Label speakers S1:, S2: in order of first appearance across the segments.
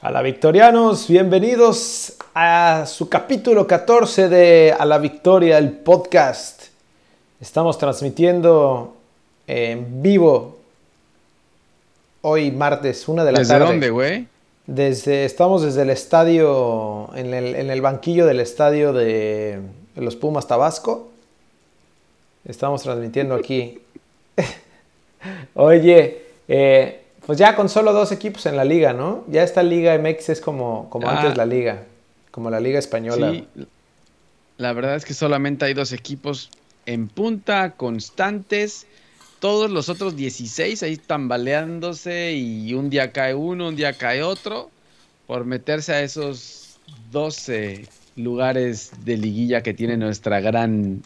S1: A la Victorianos, bienvenidos a su capítulo 14 de A la Victoria, el podcast. Estamos transmitiendo en vivo hoy martes, una de la
S2: ¿Desde
S1: tarde.
S2: dónde, güey?
S1: Desde, estamos desde el estadio, en el, en el banquillo del estadio de, de los Pumas Tabasco. Estamos transmitiendo aquí. Oye, eh, pues ya con solo dos equipos en la liga, ¿no? Ya esta Liga MX es como, como
S2: Ah.
S1: antes la liga, como la Liga Española.
S2: Sí, la verdad es que solamente hay dos equipos en punta, constantes. Todos los otros 16 ahí tambaleándose y un día cae uno, un día cae otro, por meterse a esos 12 lugares de liguilla que tiene nuestra gran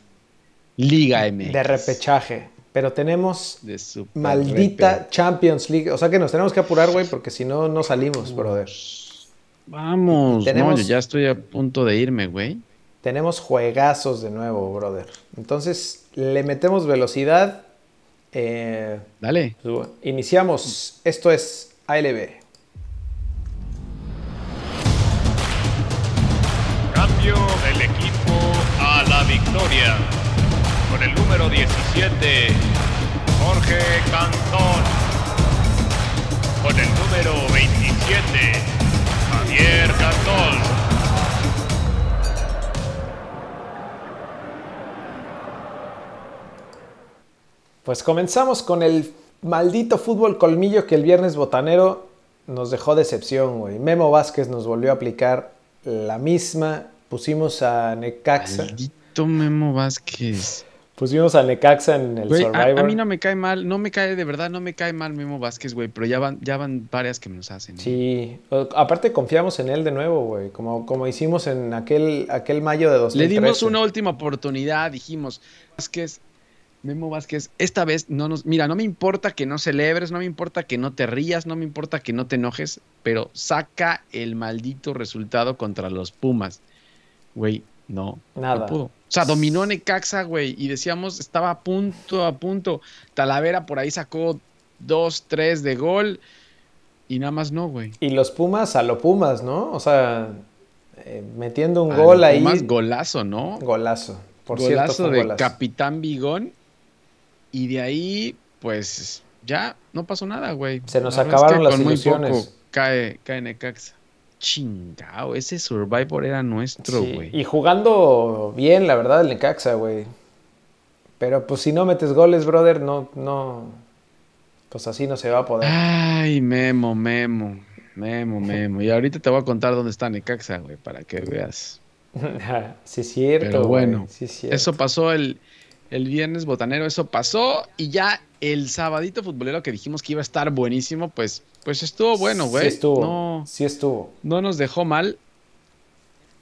S2: Liga MX.
S1: De repechaje. Pero tenemos
S2: De
S1: maldita
S2: repe.
S1: Champions League. O sea que nos tenemos que apurar, güey, porque si no, no salimos, brother.
S2: Vamos,
S1: Tenemos-
S2: no, yo ya estoy a punto de irme, güey.
S1: Tenemos juegazos de nuevo, brother. Entonces, le metemos velocidad. Eh,
S2: Dale.
S1: pues, bueno, iniciamos. Esto es ALB.
S3: Cambio del equipo a la victoria. Con el número 17, Jorge Cantón. Con el número 27, Javier Cantón.
S1: Pues comenzamos con el maldito fútbol colmillo que el viernes botanero nos dejó decepción, güey. Memo Vázquez nos volvió a aplicar la misma. Pusimos a Necaxa.
S2: Maldito Memo Vázquez.
S1: Pusimos a Necaxa en el
S2: Güey, a,
S1: Survivor.
S2: a mí no me cae mal, no me cae de verdad, no me cae mal Memo Vázquez, güey, pero ya van, ya van varias que los hacen. ¿eh?
S1: Sí, aparte confiamos en él de nuevo, güey, como, como hicimos en aquel, aquel mayo de
S2: Le
S1: 2013.
S2: dimos una última oportunidad, dijimos, Vázquez, Memo Vázquez, esta vez no nos, mira, no me importa que no celebres, no me importa que no te rías, no me importa que no te enojes, pero saca el maldito resultado contra los Pumas. Güey, no,
S1: Nada.
S2: no pudo. O sea, dominó Necaxa, güey, y decíamos, estaba a punto, a punto. Talavera por ahí sacó dos, tres de gol, y nada más no, güey.
S1: Y los Pumas a lo Pumas, ¿no? O sea, eh, metiendo un
S2: A
S1: gol ahí.
S2: Pumas, golazo, ¿no?
S1: Golazo. Por cierto,
S2: golazo
S1: un
S2: de
S1: golazo.
S2: Capitán Bigón. Y de ahí, pues, ya no pasó nada, güey.
S1: Se nos
S2: es
S1: acabaron
S2: que
S1: las
S2: con muy poco cae, cae Necaxa. Chingao, ese Survivor era nuestro,
S1: Sí,
S2: güey.
S1: Y jugando bien, la verdad, el Necaxa, güey. Pero pues si no metes goles, brother, no, no. Pues así no se va a poder.
S2: Ay, Memo, Memo. Memo, Memo. Y ahorita te voy a contar dónde está Necaxa, güey, para que veas.
S1: sí, es cierto.
S2: Pero bueno,
S1: sí, es cierto.
S2: Eso pasó el, el viernes botanero, eso pasó. Y ya el sabadito futbolero que dijimos que iba a estar buenísimo, pues, pues estuvo bueno, güey.
S1: Sí estuvo.
S2: No,
S1: Sí estuvo.
S2: no nos dejó mal.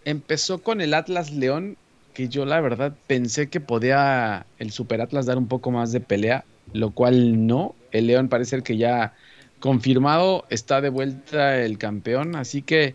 S2: Empezó con el Atlas León, que yo la verdad pensé que podía el Super Atlas dar un poco más de pelea, lo cual no. El León parece ser que ya confirmado está de vuelta el campeón, así que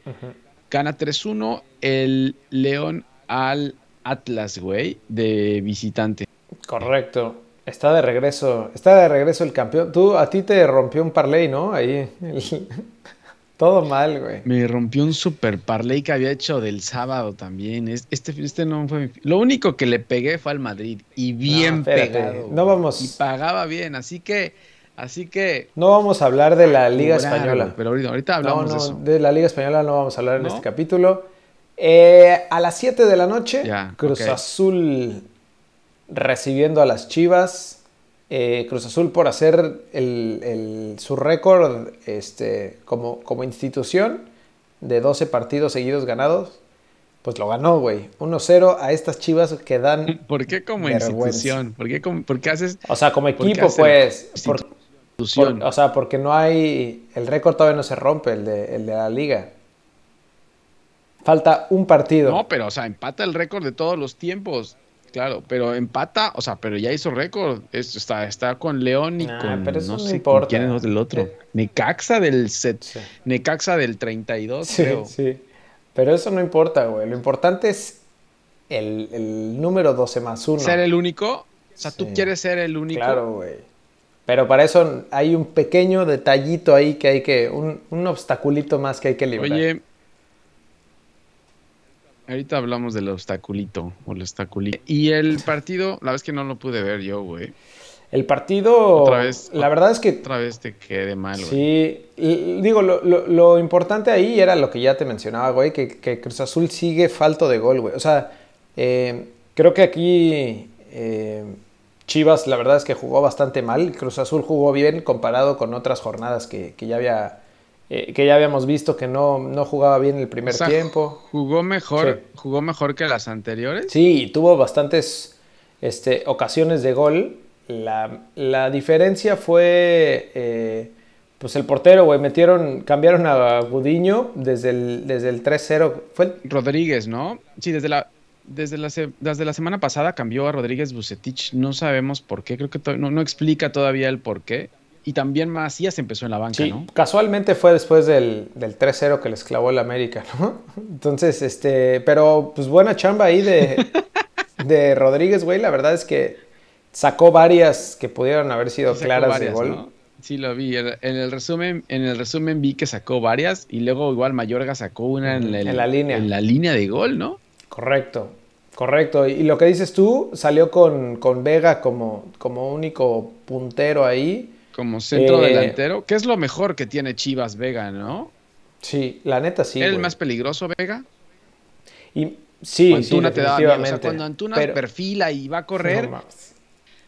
S2: gana 3-1 el León al Atlas, güey, de visitante.
S1: Correcto. Está de regreso. Está de regreso el campeón. Tú, a ti te rompió un parlay, ¿no? Ahí. el- Todo mal, güey.
S2: Me rompió un super parlay que había hecho del sábado también. Es- Este, este no fue mi- Lo único que le pegué fue al Madrid. Y bien pegado.
S1: no
S2: güey.
S1: vamos-
S2: Y pagaba bien. Así que. Así que.
S1: No vamos a hablar de la Liga
S2: cobrar,
S1: Española.
S2: Pero ahorita, ahorita hablamos
S1: no,
S2: de eso.
S1: de la Liga Española no vamos a hablar en este capítulo. Eh, a las 7 de la noche,
S2: Ya,
S1: Cruz. Azul recibiendo a las Chivas. Eh, Cruz Azul por hacer el- el- su récord este, como, como institución de 12 partidos seguidos ganados. Pues lo ganó, güey. 1-0 a estas Chivas que dan...
S2: ¿Por qué como institución? ¿Por qué, como- por qué haces
S1: O sea, como
S2: ¿Por qué
S1: equipo, pues... por- o sea, porque no hay... El récord todavía no se rompe, el de, el de la liga. Falta un partido.
S2: No, pero, o sea, empata el récord de todos los tiempos. Claro, pero empata, o sea, pero ya hizo récord. Es- está, está con León y
S1: Nah,
S2: con
S1: pero eso
S2: no
S1: no
S2: sé
S1: importa.
S2: quién es el otro. Necaxa del set,
S1: Sí.
S2: Necaxa del 32,
S1: Sí,
S2: creo.
S1: sí. Pero eso no importa, güey. Lo importante es el, el número 12 más 1.
S2: Ser el único. O sea, tú quieres ser el único.
S1: Claro, güey. Pero para eso hay un pequeño detallito ahí que hay que, un, un obstaculito más que hay que librar.
S2: Oye, ahorita hablamos del obstaculito o el obstaculito. Y el partido, la vez que no lo pude ver yo, güey.
S1: El partido,
S2: Otra vez,
S1: la verdad es que
S2: Otra vez te quedé mal, güey.
S1: Sí, y- digo, lo, lo- lo importante ahí era lo que ya te mencionaba, güey, que, que Cruz Azul sigue falto de gol, güey. O sea, eh, creo que aquí eh, Chivas, la verdad es que jugó bastante mal. Cruz Azul jugó bien comparado con otras jornadas que, que ya había. Eh, que ya habíamos visto que no, no jugaba bien el primer
S2: O sea,
S1: tiempo.
S2: Jugó mejor,
S1: Sí.
S2: jugó mejor que las anteriores.
S1: Sí, tuvo bastantes este, ocasiones de gol. La, la diferencia fue eh, pues el portero, güey. Metieron, cambiaron a Gudiño desde el, desde el 3-0. Fue el-
S2: Rodríguez, ¿no? Sí, desde la, desde la, desde la semana pasada cambió a Rodríguez Bucetich. No sabemos por qué, creo que no, no explica todavía el por qué. Y también Macías empezó en la banca,
S1: sí,
S2: ¿no?
S1: casualmente fue después del, del 3-0 que les clavó el América, ¿no? Entonces, este, pero pues buena chamba ahí de, de Rodríguez, güey. La verdad es que sacó varias que pudieron haber sido
S2: Sí
S1: claras
S2: varias,
S1: de gol.
S2: ¿no? Sí, lo vi. En en el resumen, en el resumen vi que sacó varias y luego igual Mayorga sacó una en la,
S1: En la línea.
S2: en la línea de gol, ¿no?
S1: Correcto, correcto. Y lo que dices tú, salió con, con Vega como, como único puntero ahí.
S2: Como centro
S1: Eh,
S2: delantero. ¿Qué es lo mejor que tiene Chivas Vega, no?
S1: Sí, la neta sí.
S2: ¿Era el
S1: güey.
S2: más peligroso Vega?
S1: Y, sí,
S2: Antuna
S1: sí,
S2: te daba miedo. O sea, cuando Antuna
S1: Pero-
S2: perfila y va a correr,
S1: No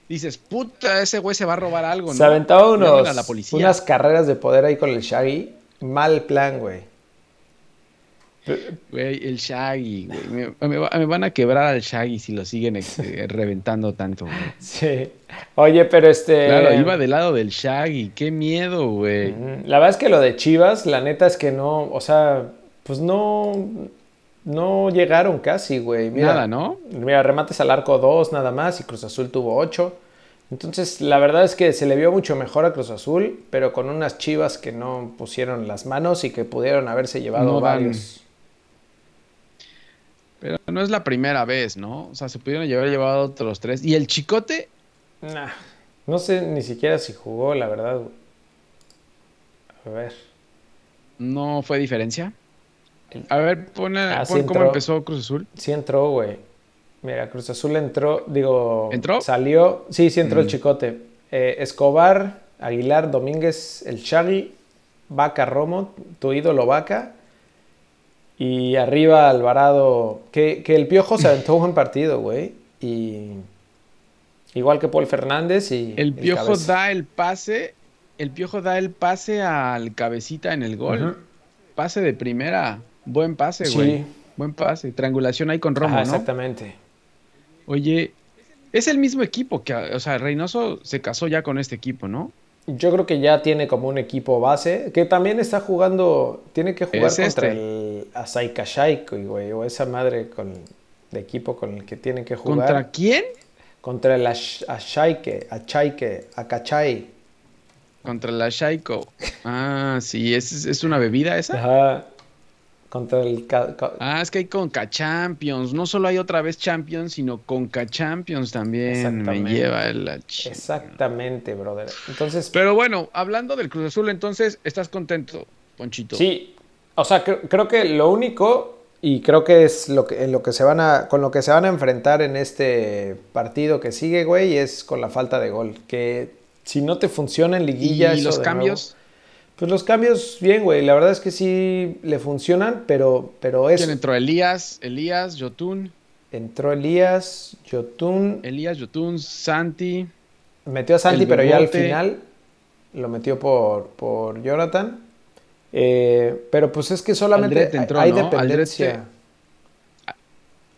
S2: dices, puta, ese güey se va a robar algo, ¿no?
S1: Se aventaba unos,
S2: a la policía.
S1: unas carreras de poder ahí con el Shaggy. Mal plan, güey.
S2: Güey, el Shaggy, güey. Me, me va- me van a quebrar al Shaggy si lo siguen eh, reventando tanto, güey.
S1: Sí. Oye, pero este.
S2: Claro, iba del lado del Shaggy. Qué miedo, güey.
S1: La verdad es que lo de Chivas, la neta es que no, o sea, pues no, no llegaron casi, güey. Mira,
S2: Nada, ¿no?
S1: Mira, remates al arco 2 nada más y Cruz Azul tuvo 8. Entonces, la verdad es que se le vio mucho mejor a Cruz Azul, pero con unas chivas que no pusieron las manos y que pudieron haberse llevado
S2: No
S1: varios.
S2: Pero no es la primera vez, ¿no? O sea, se pudieron llevar llevado otros tres. Y el Chicote,
S1: Nah, no sé ni siquiera si jugó, la verdad. A ver.
S2: no fue diferencia. A ver, pon,
S1: Ah, sí
S2: pon cómo empezó Cruz Azul.
S1: Sí entró, güey. Mira, Cruz Azul entró, digo...
S2: ¿Entró?
S1: Salió, sí, sí entró el
S2: Mm.
S1: Chicote. Eh, Escobar, Aguilar, Domínguez, el Shaggy, Vaca Romo, tu ídolo Vaca. Y arriba Alvarado, que, que el Piojo se aventó un buen partido, güey. Y igual que Paul Fernández y...
S2: El Piojo da el pase, el Piojo da el pase al cabecita en el gol. Pase de primera, buen pase, güey.
S1: Sí.
S2: Buen pase, triangulación ahí con Romo,
S1: Ajá,
S2: ¿no?
S1: exactamente.
S2: Oye, es el mismo equipo que, o sea, Reynoso se casó ya con este equipo, ¿no?
S1: Yo creo que ya tiene como un equipo base, que también está jugando, tiene que jugar
S2: Es
S1: contra
S2: este.
S1: el Asaikashai, güey, o esa madre con, de equipo con el que tiene que jugar.
S2: ¿Contra quién?
S1: Contra el Ash- Ashaike, Achaike, Akachai.
S2: Contra la Shaiko. Ah, sí, ¿es, es una bebida esa?
S1: Ajá. Contra el...
S2: Ah, es que hay Conca Champions. No solo hay otra vez Champions, sino Conca Champions también. Me lleva la ch-
S1: Exactamente, brother. Entonces,
S2: Pero bueno, hablando del Cruz Azul, entonces, ¿estás contento, Ponchito?
S1: Sí, o sea, cre- creo que lo único, y creo que es lo que, en lo que se van a, con lo que se van a enfrentar en este partido que sigue, güey, es con la falta de gol. Que si no te funciona en
S2: ¿Y
S1: liguilla, eso
S2: los
S1: de
S2: cambios?
S1: nuevo- pues los cambios, bien, güey. La verdad es que sí le funcionan, pero, pero es.
S2: ¿Quién entró? Elías, Elías, Yotun,
S1: Entró Elías, Yotun,
S2: Elías, Yotun, Santi.
S1: metió a Santi, pero ya al final lo metió por, por Jonathan. Eh, pero pues es que solamente
S2: Aldrete entró,
S1: hay
S2: ¿no?
S1: dependencia.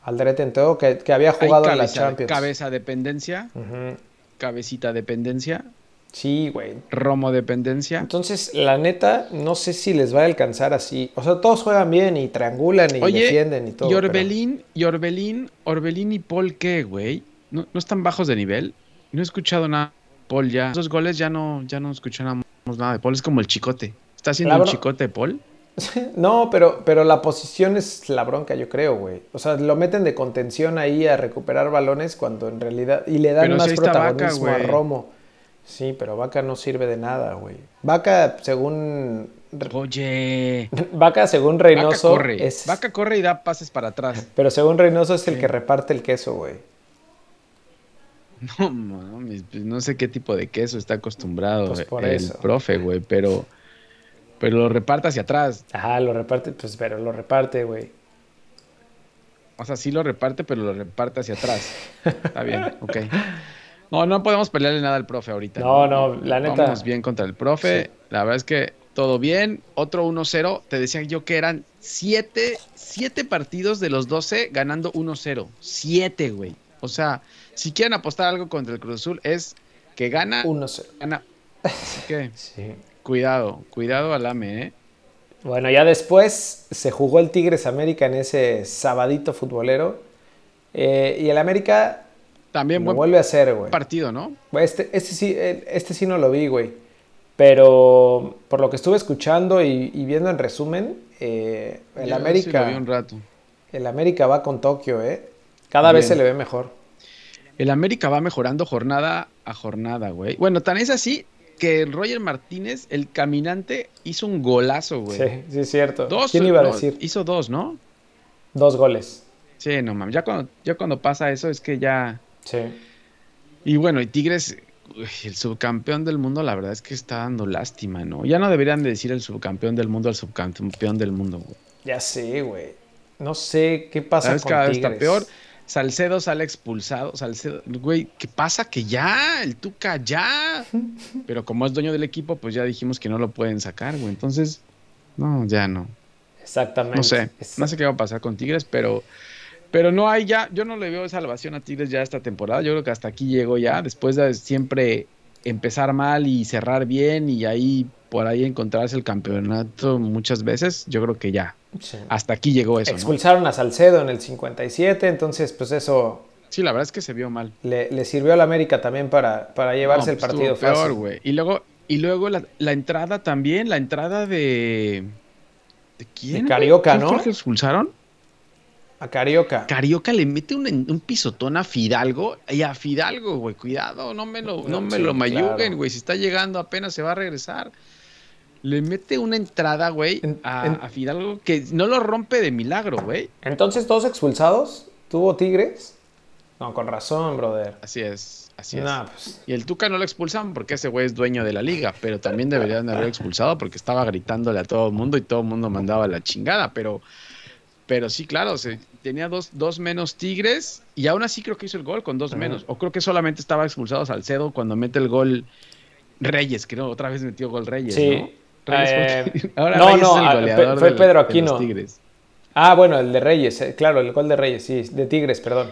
S1: Aldrete entró, que, que había jugado en la Champions.
S2: cabeza dependencia,
S1: Ujú.
S2: cabecita dependencia,
S1: Sí, güey.
S2: Romo dependencia.
S1: Entonces, la neta, no sé si les va a alcanzar así. O sea, todos juegan bien y triangulan y
S2: Oye,
S1: defienden y todo.
S2: y
S1: pero-
S2: Orbelín, y Orbelín, Orbelín y Paul, ¿qué, güey? ¿No, ¿No están bajos de nivel? No he escuchado nada de Paul ya. Esos goles ya no, ya no escuchamos nada de Paul. Es como el chicote. ¿Está haciendo un chicote Paul?
S1: No, pero, pero la posición es la bronca, yo creo, güey. O sea, lo meten de contención ahí a recuperar balones cuando en realidad... Y le dan
S2: Pero
S1: más
S2: si Vaca,
S1: protagonismo a. Romo. Sí, pero Vaca no sirve de nada, güey. Vaca, según.
S2: Oye.
S1: Vaca, según Reynoso.
S2: Vaca corre. Es... Vaca corre y da pases para atrás.
S1: Pero según Reynoso es el sí. que reparte el queso, güey.
S2: No mames, pues no sé qué tipo de queso está acostumbrado pues por el eso. profe, güey, pero. Pero lo reparte hacia atrás.
S1: Ajá, lo reparte, pues, pero lo reparte, güey.
S2: O sea, sí lo reparte, pero lo reparte hacia atrás. Está bien, ok. No, no podemos pelearle nada al profe ahorita.
S1: No, no, la neta.
S2: Vamos bien contra el profe. Sí. La verdad es que todo bien. Otro 1-0. Te decía yo que eran 7 siete partidos de los 12 ganando 1-0. 7, güey. O sea, si quieren apostar algo contra el Cruz Azul es que gana
S1: 1-0.
S2: Gana. ¿Qué? Sí. Cuidado, cuidado al AME, ¿eh?
S1: Bueno, ya después se jugó el Tigres América en ese sabadito futbolero. Eh, y el América
S2: también
S1: lo vuelve a hacer, güey.
S2: Partido, ¿no?
S1: Este, este, sí, este sí no lo vi, güey. Pero por lo que estuve escuchando y, y viendo en resumen, eh, el
S2: Yo
S1: América.
S2: Sí vi un rato.
S1: El América va con Tokio, ¿eh? Cada Bien. vez se le ve mejor.
S2: El América va mejorando jornada a jornada, güey. Bueno, tan es así que Roger Martínez, el caminante, hizo un golazo, güey.
S1: Sí, sí, es cierto.
S2: Dos,
S1: ¿Quién iba a decir?
S2: Hizo dos, ¿no?
S1: Dos goles.
S2: Sí, no mames. Ya cuando, ya cuando pasa eso es que ya.
S1: Sí.
S2: Y bueno, y Tigres, uy, el subcampeón del mundo, la verdad es que está dando lástima, ¿no? Ya no deberían de decir el subcampeón del mundo al subcampeón del mundo, güey.
S1: Ya sé, güey. No sé qué pasa
S2: ¿Sabes
S1: con
S2: cada vez está peor. Salcedo sale expulsado. Salcedo, güey, ¿qué pasa? Que ya, el Tuca ya. Pero como es dueño del equipo, pues ya dijimos que no lo pueden sacar, güey. Entonces, no, ya no.
S1: Exactamente.
S2: No sé, no sé qué va a pasar con Tigres, pero, pero no hay ya, yo no le veo salvación a Tigres ya esta temporada. Yo creo que hasta aquí llegó ya, después de siempre empezar mal y cerrar bien y ahí por ahí encontrarse el campeonato muchas veces, yo creo que ya.
S1: Sí.
S2: Hasta aquí llegó eso.
S1: Expulsaron ¿no? a Salcedo en el 57, entonces pues eso
S2: Sí, la verdad es que se vio mal.
S1: le, le sirvió al América también para, para llevarse
S2: No,
S1: el
S2: pues,
S1: partido fácil.
S2: peor, güey. Y luego, y luego la, la entrada también, la entrada de. ¿De quién?
S1: De? Carioca,
S2: ¿Quién
S1: ¿no?
S2: fue que expulsaron?
S1: A Carioca.
S2: Carioca le mete un, un pisotón a Fidalgo y a Fidalgo, güey, cuidado, no me lo, no me
S1: Sí,
S2: lo mayuguen,
S1: claro.
S2: güey, si está llegando apenas se va a regresar. Le mete una entrada, güey,
S1: En-
S2: a,
S1: en-
S2: a Fidalgo que no lo rompe de milagro, güey.
S1: Entonces, ¿dos expulsados? ¿Tuvo Tigres? No, con razón, brother.
S2: Así es, así es.
S1: Pues,
S2: Y el Tuca no lo expulsan porque ese güey es dueño de la liga, pero también deberían de haber expulsado porque estaba gritándole a todo el mundo y todo el mundo mandaba la chingada, pero, pero sí, claro, se, tenía dos, dos menos Tigres y aún así creo que hizo el gol con dos
S1: Ajá.
S2: menos, o creo que solamente estaba expulsado Salcedo cuando mete el gol Reyes, creo, otra vez metió gol Reyes,
S1: Sí.
S2: ¿no? Reyes
S1: Eh,
S2: ahora
S1: no,
S2: Reyes
S1: no,
S2: es el
S1: ah,
S2: goleador
S1: fue Pedro
S2: de los
S1: Aquino.
S2: Tigres.
S1: Ah, bueno, el de Reyes, eh, claro, el gol de Reyes, sí, de Tigres, perdón.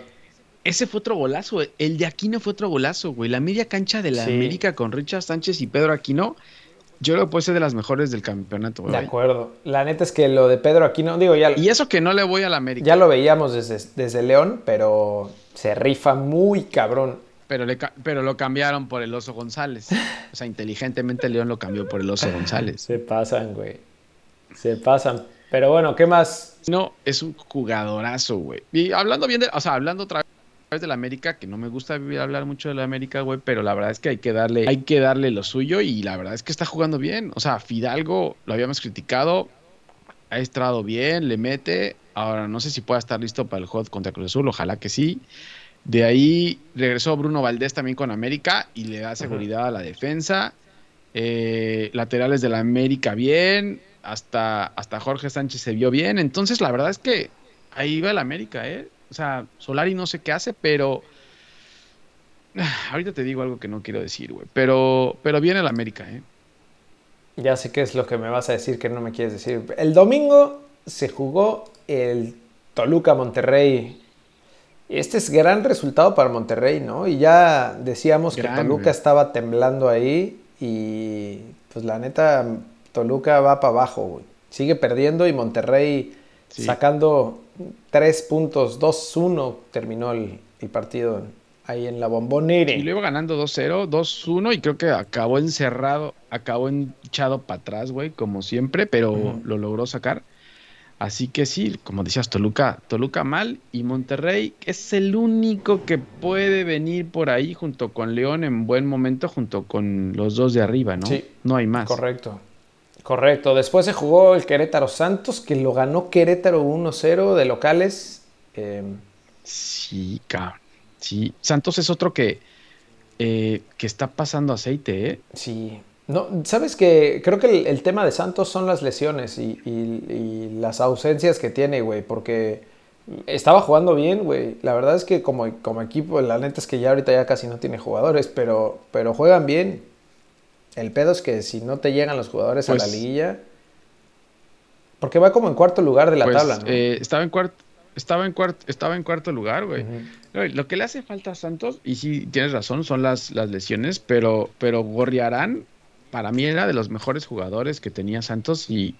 S2: Ese fue otro golazo, el de Aquino fue otro golazo, güey. La media cancha de la
S1: Sí.
S2: América con Richard Sánchez y Pedro Aquino, yo creo que puede ser de las mejores del campeonato, güey.
S1: De acuerdo. La neta es que lo de Pedro Aquino, digo, ya,
S2: Y eso que no le voy a la América.
S1: ya lo veíamos desde, desde León, pero se rifa muy cabrón.
S2: Pero, le pero lo cambiaron por el Oso González. O sea, inteligentemente León lo cambió por el Oso González.
S1: Se pasan, güey. Se pasan. Pero bueno, ¿qué más?
S2: No, es un jugadorazo, güey. Y hablando bien de, o sea, hablando otra vez de la América, que no me gusta hablar mucho de la América, güey, pero la verdad es que hay que darle, hay que darle lo suyo y la verdad es que está jugando bien. O sea, Fidalgo lo habíamos criticado, ha estado bien, le mete. Ahora no sé si pueda estar listo para el hot contra Cruz Azul, ojalá que sí. De ahí regresó Bruno Valdés también con América y le da seguridad a la defensa. Eh, laterales de la América bien. Hasta, hasta Jorge Sánchez se vio bien. Entonces, la verdad es que ahí va el América, ¿eh? O sea, Solari no sé qué hace, pero. Ah, Ahorita te digo algo que no quiero decir, güey. Pero, pero viene el América, ¿eh?
S1: Ya sé qué es lo que me vas a decir que no me quieres decir. El domingo se jugó el Toluca Monterrey. Este es gran resultado para Monterrey, ¿no? Y ya decíamos que Toluca
S2: güey.
S1: estaba temblando ahí y pues la neta Toluca va para abajo, güey. Sigue perdiendo y Monterrey
S2: Sí.
S1: sacando tres puntos, 2-1 terminó el, el partido ahí en la bombonera.
S2: Y lo iba ganando 2-0, 2-1 y creo que acabó encerrado, acabó echado para atrás, güey, como siempre, pero lo logró sacar. Así que sí, como decías, Toluca, Toluca mal y Monterrey es el único que puede venir por ahí junto con León en buen momento, junto con los dos de arriba, ¿no?
S1: Sí.
S2: No hay más.
S1: Correcto. Correcto. Después se jugó el Querétaro Santos, que lo ganó Querétaro 1-0 de locales. Eh,
S2: Sí, cabrón. Sí, Santos es otro que, eh, que está pasando aceite, ¿eh?
S1: sí. No, sabes que creo que el, el tema de Santos son las lesiones y, y- y las ausencias que tiene, güey, porque estaba jugando bien, güey. La verdad es que como, como equipo, la neta es que ya ahorita ya casi no tiene jugadores, pero, pero juegan bien. El pedo es que si no te llegan los jugadores a la
S2: Pues-
S1: liguilla, porque va como en cuarto lugar de la
S2: Pues,
S1: tabla, ¿no?
S2: eh, estaba en cuarto. Estaba en, cuarto, estaba en cuarto lugar, güey. Lo que le hace falta a Santos, y sí tienes razón, son las, las lesiones, pero, pero Gorriarán, para mí era de los mejores jugadores que tenía Santos y,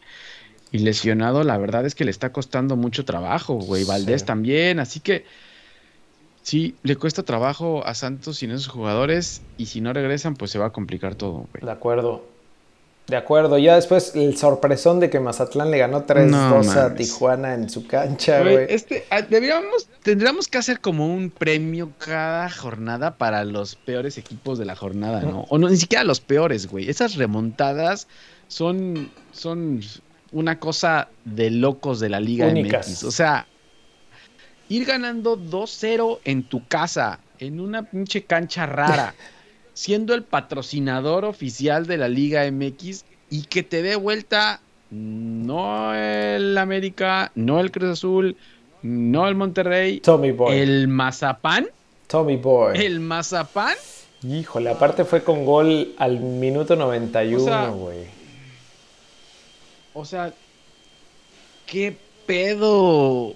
S2: y lesionado, la verdad es que le está costando mucho trabajo, güey. Valdés
S1: Sí.
S2: también, así que sí, le cuesta trabajo a Santos sin esos jugadores y si no regresan, pues se va a complicar todo, güey.
S1: De acuerdo. De acuerdo. Ya después el sorpresón de que Mazatlán le ganó 3-2
S2: No
S1: a. Tijuana en su cancha,
S2: Güey, este, ah, deberíamos, tendríamos que hacer como un premio cada jornada para los peores equipos de la jornada, ¿no? O no, ni siquiera los peores, güey. Esas remontadas son, son una cosa de locos de la Liga
S1: Únicas.
S2: MX. O sea, ir ganando 2-0 en tu casa, en una pinche cancha rara, siendo el patrocinador oficial de la Liga MX y que te dé vuelta no el América, no el Cruz Azul, no el Monterrey,
S1: Tommy Boy.
S2: el Mazapán,
S1: Tommy Boy.
S2: el Mazapán.
S1: Híjole, aparte fue con gol al minuto 91,
S2: O sea,
S1: güey.
S2: O sea, qué pedo.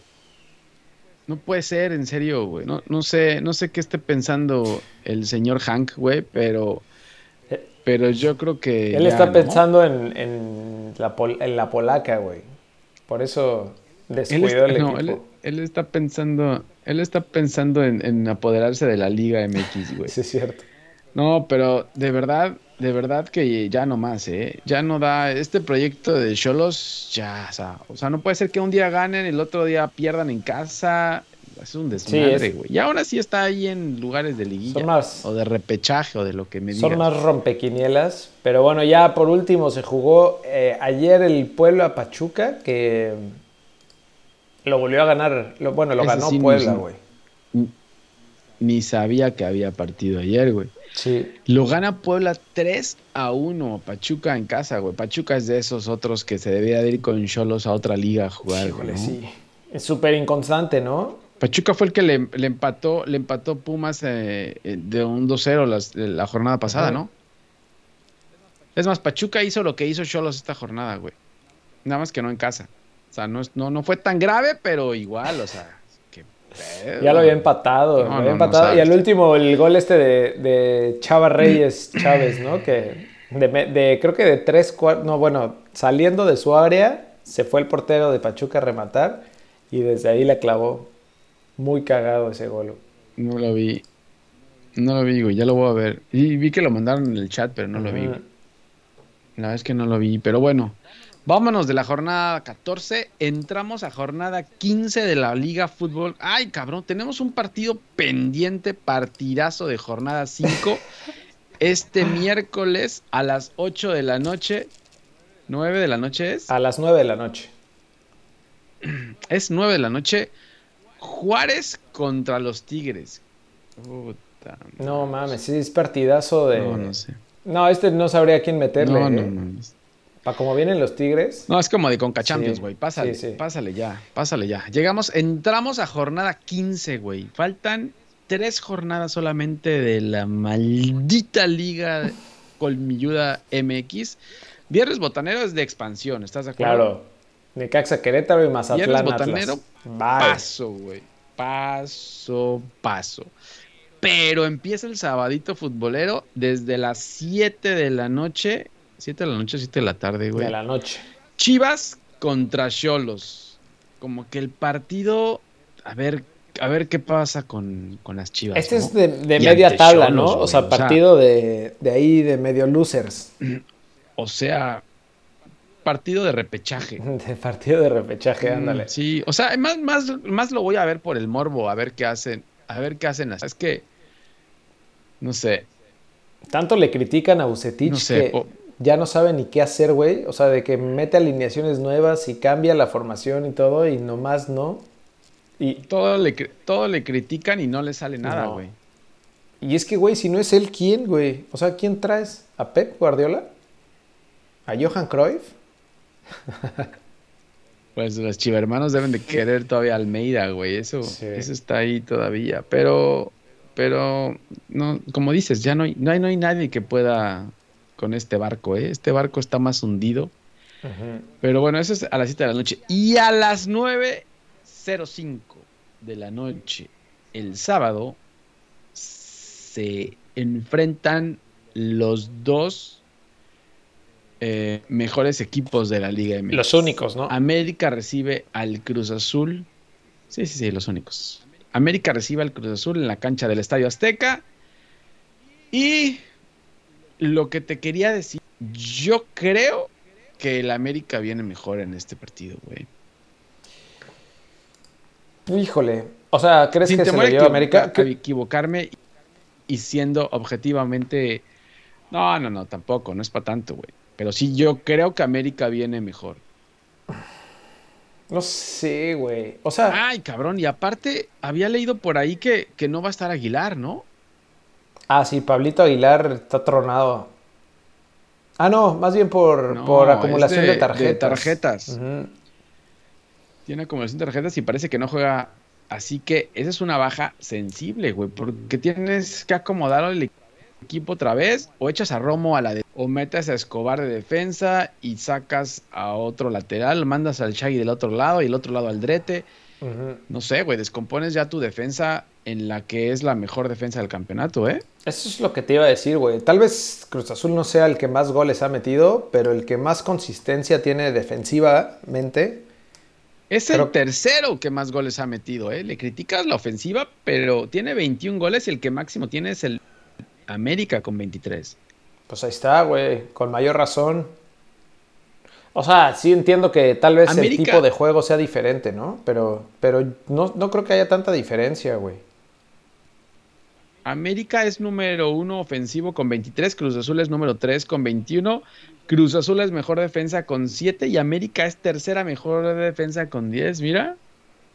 S2: No puede ser, en serio, güey. No, no sé, no sé qué esté pensando el señor Hank, güey, pero, pero yo creo que.
S1: Él
S2: ya,
S1: está
S2: ¿no?
S1: pensando en, en la pol- en la polaca, güey. Por eso
S2: Él,
S1: descuidó
S2: está,
S1: el
S2: no,
S1: equipo.
S2: él, él está pensando, él está pensando en, en apoderarse de la Liga MX, güey.
S1: Sí, es cierto.
S2: No, pero de verdad, de verdad que ya no más, ¿eh? Ya no da, este proyecto de Cholos, ya, o sea, o sea, no puede ser que un día ganen, el otro día pierdan en casa, es un desmadre,
S1: es-
S2: güey. Y ahora sí está ahí en lugares de liguilla,
S1: Son más-
S2: o de repechaje, o de lo que me digas.
S1: Son más rompequinielas. Pero bueno, ya por último se jugó eh, ayer el pueblo a Pachuca, que lo volvió a ganar. lo- bueno, lo
S2: Ese
S1: ganó
S2: sí,
S1: Puebla, güey.
S2: Ni sabía que había partido ayer, güey.
S1: Sí.
S2: Lo gana Puebla 3 a 1, Pachuca en casa, güey. Pachuca es de esos otros que se debía de ir con Cholos a otra liga a jugar, güey.
S1: Sí. Es súper inconstante, ¿no?
S2: Pachuca fue el que le, le empató, le empató Pumas eh, eh, de un 2-0 las- la jornada pasada,
S1: Ajá.
S2: ¿no? Es más, Pachuca hizo lo que hizo Cholos esta jornada, güey. Nada más que no en casa. O sea, no, es- no, no fue tan grave, pero igual, o sea.
S1: Ya lo había empatado.
S2: No,
S1: lo había
S2: no, no
S1: empatado. y al último, el gol este de, de Chava Reyes Chávez, ¿no? Que de, me- de- creo que de tres, cuatro. No, bueno, saliendo de su área, se fue el portero de Pachuca a rematar y desde ahí la clavó. Muy cagado ese gol.
S2: No lo vi. No lo vi, güey, ya lo voy a ver. Y vi que lo mandaron en el chat, pero no lo vi, güey. La verdad es que no lo vi, pero bueno. Vámonos de la jornada 14, entramos a jornada 15 de la Liga Fútbol. Ay, cabrón, tenemos un partido pendiente, partidazo de jornada 5. este miércoles a las 8 de la noche. 9 de la noche es.
S1: A las 9 de la noche.
S2: Es 9 de la noche. Juárez contra los Tigres. Puta.
S1: No mames, sí, es partidazo de.
S2: No, no sé.
S1: No, este no sabría quién meterle.
S2: No, no,
S1: ¿eh? Para como vienen los Tigres.
S2: No, es como de Conca Champions,
S1: Sí,
S2: güey. Pásale,
S1: sí, sí.
S2: pásale ya, pásale ya. Llegamos, entramos a jornada 15, güey. Faltan tres jornadas solamente de la maldita liga colmilluda MX. Viernes Botanero es de expansión, ¿estás de acuerdo?
S1: Claro. Necaxa Querétaro y
S2: Viernes
S1: Mazatlán
S2: Botanero,
S1: Atlas.
S2: Paso, güey. Paso, paso. Pero empieza el sabadito futbolero desde las 7 de la noche. 7 de la noche, 7 de la tarde, güey.
S1: de la noche.
S2: Chivas contra Cholos. Como que el partido. A ver, a ver qué pasa con, con las Chivas.
S1: Este
S2: ¿no?
S1: es de, de media tabla,
S2: Xolos,
S1: ¿no?
S2: güey,
S1: o sea,
S2: o sea-
S1: partido de, de ahí de medio losers.
S2: O sea, partido de repechaje.
S1: De partido de repechaje,
S2: Mm,
S1: ándale.
S2: Sí, o sea, más, más, más lo voy a ver por el morbo, a ver qué hacen, a ver qué hacen. las- Es que, no sé,
S1: Tanto le critican a Bucetich
S2: No sé,
S1: que ya no sabe ni qué hacer, güey. O sea, de que mete alineaciones nuevas y cambia la formación y todo, y nomás no. Y,
S2: todo le, todo le critican y no le sale nada,
S1: No.
S2: güey.
S1: y es que, güey, si no es él, ¿quién, güey? O sea, ¿quién traes? ¿A Pep Guardiola? ¿A Johan Cruyff?
S2: Pues los chivermanos deben de querer todavía Almeida, güey. Eso,
S1: Sí.
S2: eso está ahí todavía. Pero, pero, no, como dices, ya no hay, no hay, no hay nadie que pueda con este barco, ¿eh? Este barco está más hundido. Pero bueno, eso es a las 7 de la noche. Y a las 9.05 de la noche, el sábado, se enfrentan los dos eh, mejores equipos de la Liga MX.
S1: Los únicos, ¿no?
S2: América recibe al Cruz Azul. Sí, sí, sí, los únicos. América recibe al Cruz Azul en la cancha del Estadio Azteca. Y lo que te quería decir, yo creo que el América viene mejor en este partido, güey.
S1: Híjole. O sea, ¿crees
S2: Sin
S1: que se lo lleva América?
S2: a
S1: ¿Qué-
S2: equivocarme y siendo objetivamente... No, no, no, tampoco, no es para tanto, güey. Pero sí, yo creo que América viene mejor.
S1: No sé, güey. O sea,
S2: Ay, cabrón, y aparte, había leído por ahí que, que no va a estar Aguilar, ¿no?
S1: Ah, sí, Pablito Aguilar está tronado. Ah, no, más bien por,
S2: No,
S1: por acumulación
S2: de-
S1: de,
S2: de
S1: tarjetas.
S2: Tiene acumulación de tarjetas y parece que no juega. Así que esa es una baja sensible, güey. Porque tienes que acomodar al equipo otra vez. O echas a Romo a la de. O metes a Escobar de defensa y sacas a otro lateral. Mandas al Shaggy del otro lado y el otro lado al Drete. No sé, güey. Descompones ya tu defensa en la que es la mejor defensa del campeonato, ¿eh?
S1: Eso es lo que te iba a decir, güey. Tal vez Cruz Azul no sea el que más goles ha metido, pero el que más consistencia tiene defensivamente.
S2: Es el
S1: Pero-
S2: tercero que más goles ha metido, ¿eh? Le criticas la ofensiva, pero tiene 21 goles y el que máximo tiene es el América con 23.
S1: Pues ahí está, güey. Con mayor razón. O sea, sí entiendo que tal vez
S2: América-
S1: el tipo de juego sea diferente, ¿no? Pero, pero no, no creo que haya tanta diferencia, güey.
S2: América es número uno ofensivo con 23, Cruz Azul es número 3 con 21, Cruz Azul es mejor defensa con 7 y América es tercera mejor defensa con 10, mira.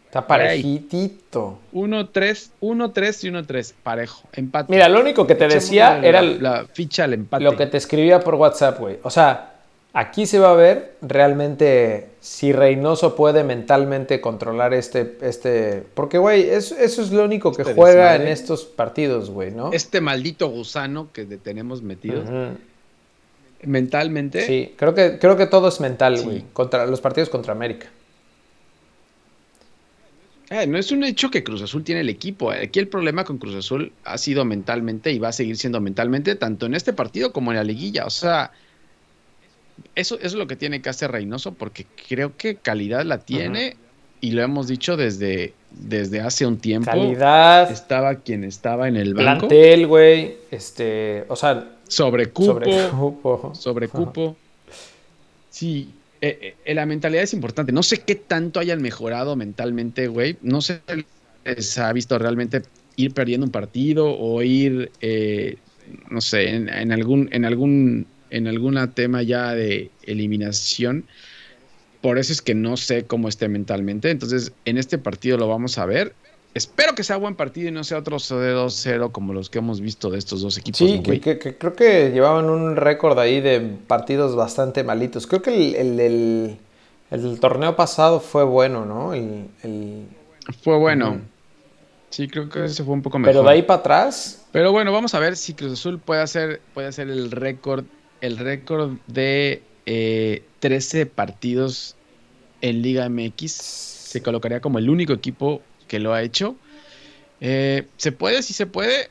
S1: Está parejitito.
S2: 1, 3, 1, 3 y 1, 3, parejo, empate.
S1: Mira, lo único que te decía
S2: la-
S1: era
S2: la, ficha al empate.
S1: lo que te escribía por WhatsApp, güey. O sea, aquí se va a ver realmente si Reynoso puede mentalmente controlar este. este porque, güey, eso, eso es lo único que
S2: Este
S1: juega
S2: desmadre.
S1: en estos partidos, güey, ¿no?
S2: Este maldito gusano que tenemos metido mentalmente.
S1: Sí, creo que, creo que todo es mental,
S2: Sí.
S1: güey. Contra los partidos contra América.
S2: Eh, no es un hecho que Cruz Azul tiene el equipo. Aquí el problema con Cruz Azul ha sido mentalmente y va a seguir siendo mentalmente, tanto en este partido como en la liguilla. O sea, eso, eso es lo que tiene que hacer Reynoso, porque creo que calidad la tiene y lo hemos dicho desde, desde hace un tiempo.
S1: Calidad,
S2: Estaba quien estaba en el banco.
S1: plantel, güey. Este, o sea,
S2: Sobre cupo.
S1: sobre cupo.
S2: sobre cupo. Sí, eh, eh, la mentalidad es importante. No sé qué tanto hayan mejorado mentalmente, güey. No sé si se ha visto realmente ir perdiendo un partido o ir, eh, no sé, en, en algún, en algún, en alguna tema ya de eliminación. Por eso es que no sé cómo esté mentalmente. Entonces, en este partido lo vamos a ver. Espero que sea buen partido y no sea otro 2-0 como los que hemos visto de estos dos equipos.
S1: Sí,
S2: ¿no,
S1: que,
S2: güey?
S1: que- que creo que llevaban un récord ahí de partidos bastante malitos. Creo que el, el, el- torneo pasado fue bueno, ¿no?
S2: Fue bueno. Sí, creo que ese fue un poco mejor.
S1: Pero de ahí para atrás,
S2: Pero bueno, vamos a ver si Cruz Azul puede hacer, puede hacer el récord, el récord de eh, 13 partidos en Liga MX. Se colocaría como el único equipo que lo ha hecho. Eh, ¿Se puede? Sí se puede.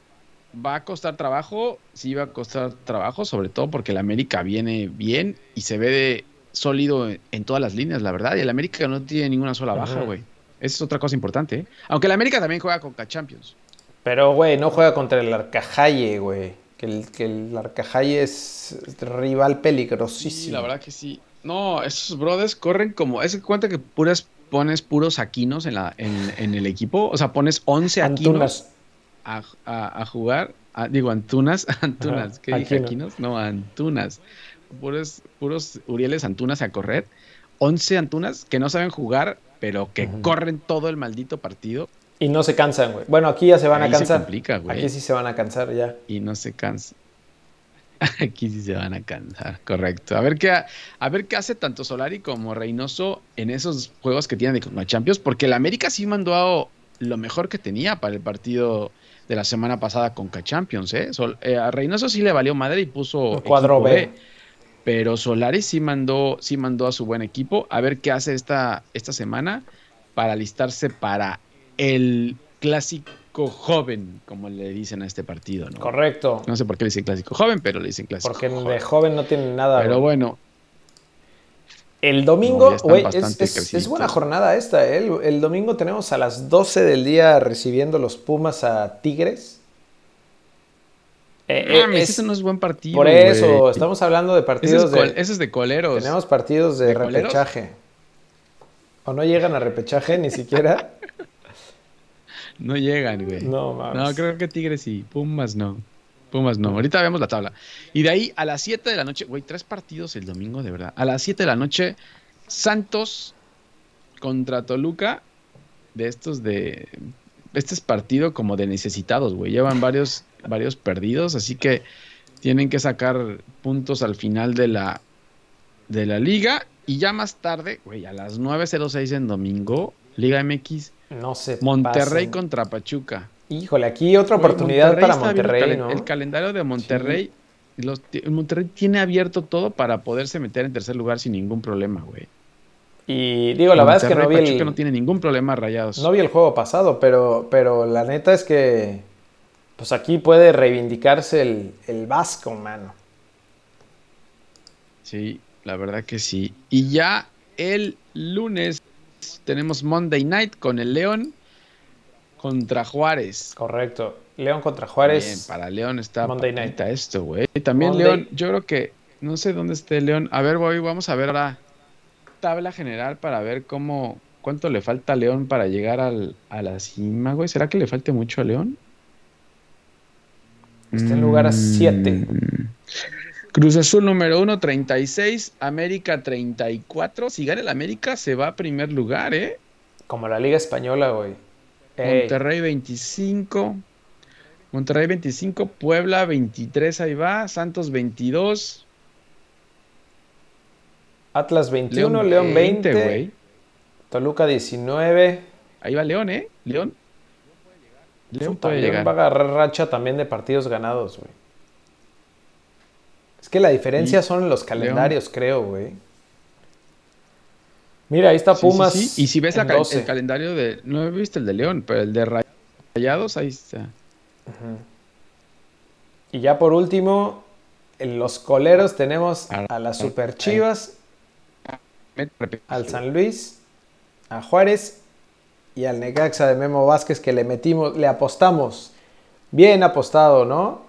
S2: Va a costar trabajo. Sí va a costar trabajo, sobre todo porque el América viene bien y se ve de- sólido en, en todas las líneas, la verdad. Y el América no tiene ninguna sola baja, güey. Esa es otra cosa importante. ¿eh? Aunque el América también juega con Champions.
S1: pero güey, no juega contra el Arcajaye, güey. Que el, que el Arcajay es rival peligrosísimo.
S2: Sí, la verdad que sí. No, esos brothers corren como. Es que cuenta que puras pones puros aquinos en, la, en, en el equipo. O sea, pones 11 aquinos a, a- a jugar. Ah, digo, Antunas. Antunas.
S1: Ajá,
S2: ¿Qué dije?
S1: Aquino.
S2: Aquinos. No, Antunas. Puros, puros Urieles Antunas a correr. 11 Antunas que no saben jugar, pero que corren todo el maldito partido.
S1: Y no se cansan, güey. Bueno, aquí ya se van
S2: Ahí
S1: a
S2: se
S1: cansar.
S2: complica, güey.
S1: Aquí sí se van a cansar ya.
S2: y no se cansa. Aquí sí se van a cansar, correcto. A ver qué, a ver qué hace tanto Solari como Reynoso en esos juegos que tienen de Conca Champions, porque el América sí mandó a lo mejor que tenía para el partido de la semana pasada con Champions, ¿eh? Sol- eh, a Reynoso sí le valió madre y puso
S1: Un cuadro
S2: equipo
S1: B.
S2: pero Solari sí mandó, sí mandó a su buen equipo a ver qué hace esta, esta semana para alistarse para el clásico joven, como le dicen a este partido, ¿no?
S1: Correcto.
S2: No sé por qué le dicen clásico joven, pero le dicen clásico
S1: Porque
S2: joven.
S1: de joven no tienen nada.
S2: Pero
S1: güey.
S2: bueno,
S1: El domingo, güey, es, es- es buena jornada esta. ¿eh? El, el domingo tenemos a las 12 del día recibiendo los Pumas a Tigres. Eh, eh,
S2: mames,
S1: es-
S2: ese no es buen partido.
S1: por eso, estamos hablando de
S2: Ese
S1: partidos
S2: es,
S1: de...
S2: ese es de coleros.
S1: Tenemos partidos de,
S2: ¿De coleros?
S1: repechaje. O no llegan a repechaje ni siquiera.
S2: No llegan, güey.
S1: No, mames.
S2: No, creo que Tigres sí. Pumas no. Pumas no. Ahorita vemos la tabla. Y de ahí a las 7 de la noche, güey, tres partidos el domingo, de verdad. A las 7 de la noche, Santos contra Toluca. De estos de. Este es partido como de necesitados, güey. Llevan varios, varios perdidos, así que tienen que sacar puntos al final de la, de la liga. Y ya más tarde, güey, a las 9.06 en domingo, Liga MX,
S1: No se
S2: Monterrey
S1: pasen.
S2: contra Pachuca.
S1: Híjole, aquí otra oportunidad
S2: Monterrey
S1: para Monterrey, ¿no?
S2: El calendario de Monterrey, los ti- Monterrey tiene abierto todo para poderse meter en tercer lugar sin ningún problema, güey.
S1: Y digo, la verdad es que no vi,
S2: Monterrey, Pachuca
S1: el,
S2: no tiene ningún problema rayados.
S1: no vi el juego pasado, pero, pero la neta es que pues aquí puede reivindicarse el, el Vasco, mano.
S2: Sí, la verdad que sí. Y ya el lunes tenemos Monday Night con el León contra Juárez.
S1: Correcto. León contra
S2: Bien,
S1: Juárez.
S2: para León está
S1: Monday Night.
S2: esto, güey. También
S1: Monday.
S2: León, yo creo que no sé dónde esté León. A ver, voy, vamos a ver ahora tabla general para ver cómo cuánto le falta a León para llegar al, a la cima, güey. ¿Será que le falte mucho a León?
S1: Está en lugar siete.
S2: Mm. Cruz Azul número 1, 36. América 34. Si gana el América, se va a primer lugar, ¿eh?
S1: Como la Liga Española, güey. Ey,
S2: Monterrey 25. Monterrey 25. Puebla 23. Ahí va. Santos 22.
S1: Atlas 21, León 20,
S2: güey.
S1: Toluca 19.
S2: Ahí va León, ¿eh? León. León puede
S1: León va a agarrar racha también de partidos ganados, güey. Que la diferencia
S2: Y
S1: son los calendarios, creo, güey. Mira, ahí está
S2: Sí, sí,
S1: Pumas.
S2: sí. Y si ves la
S1: en
S2: cal-
S1: 12.
S2: el calendario de. No he visto el de León, pero el de Rayados, ahí está.
S1: Y ya por último, en los coleros tenemos a las Super Chivas, al San Luis, a Juárez y al Necaxa de Memo Vázquez que le metimos, le apostamos. Bien apostado, ¿no?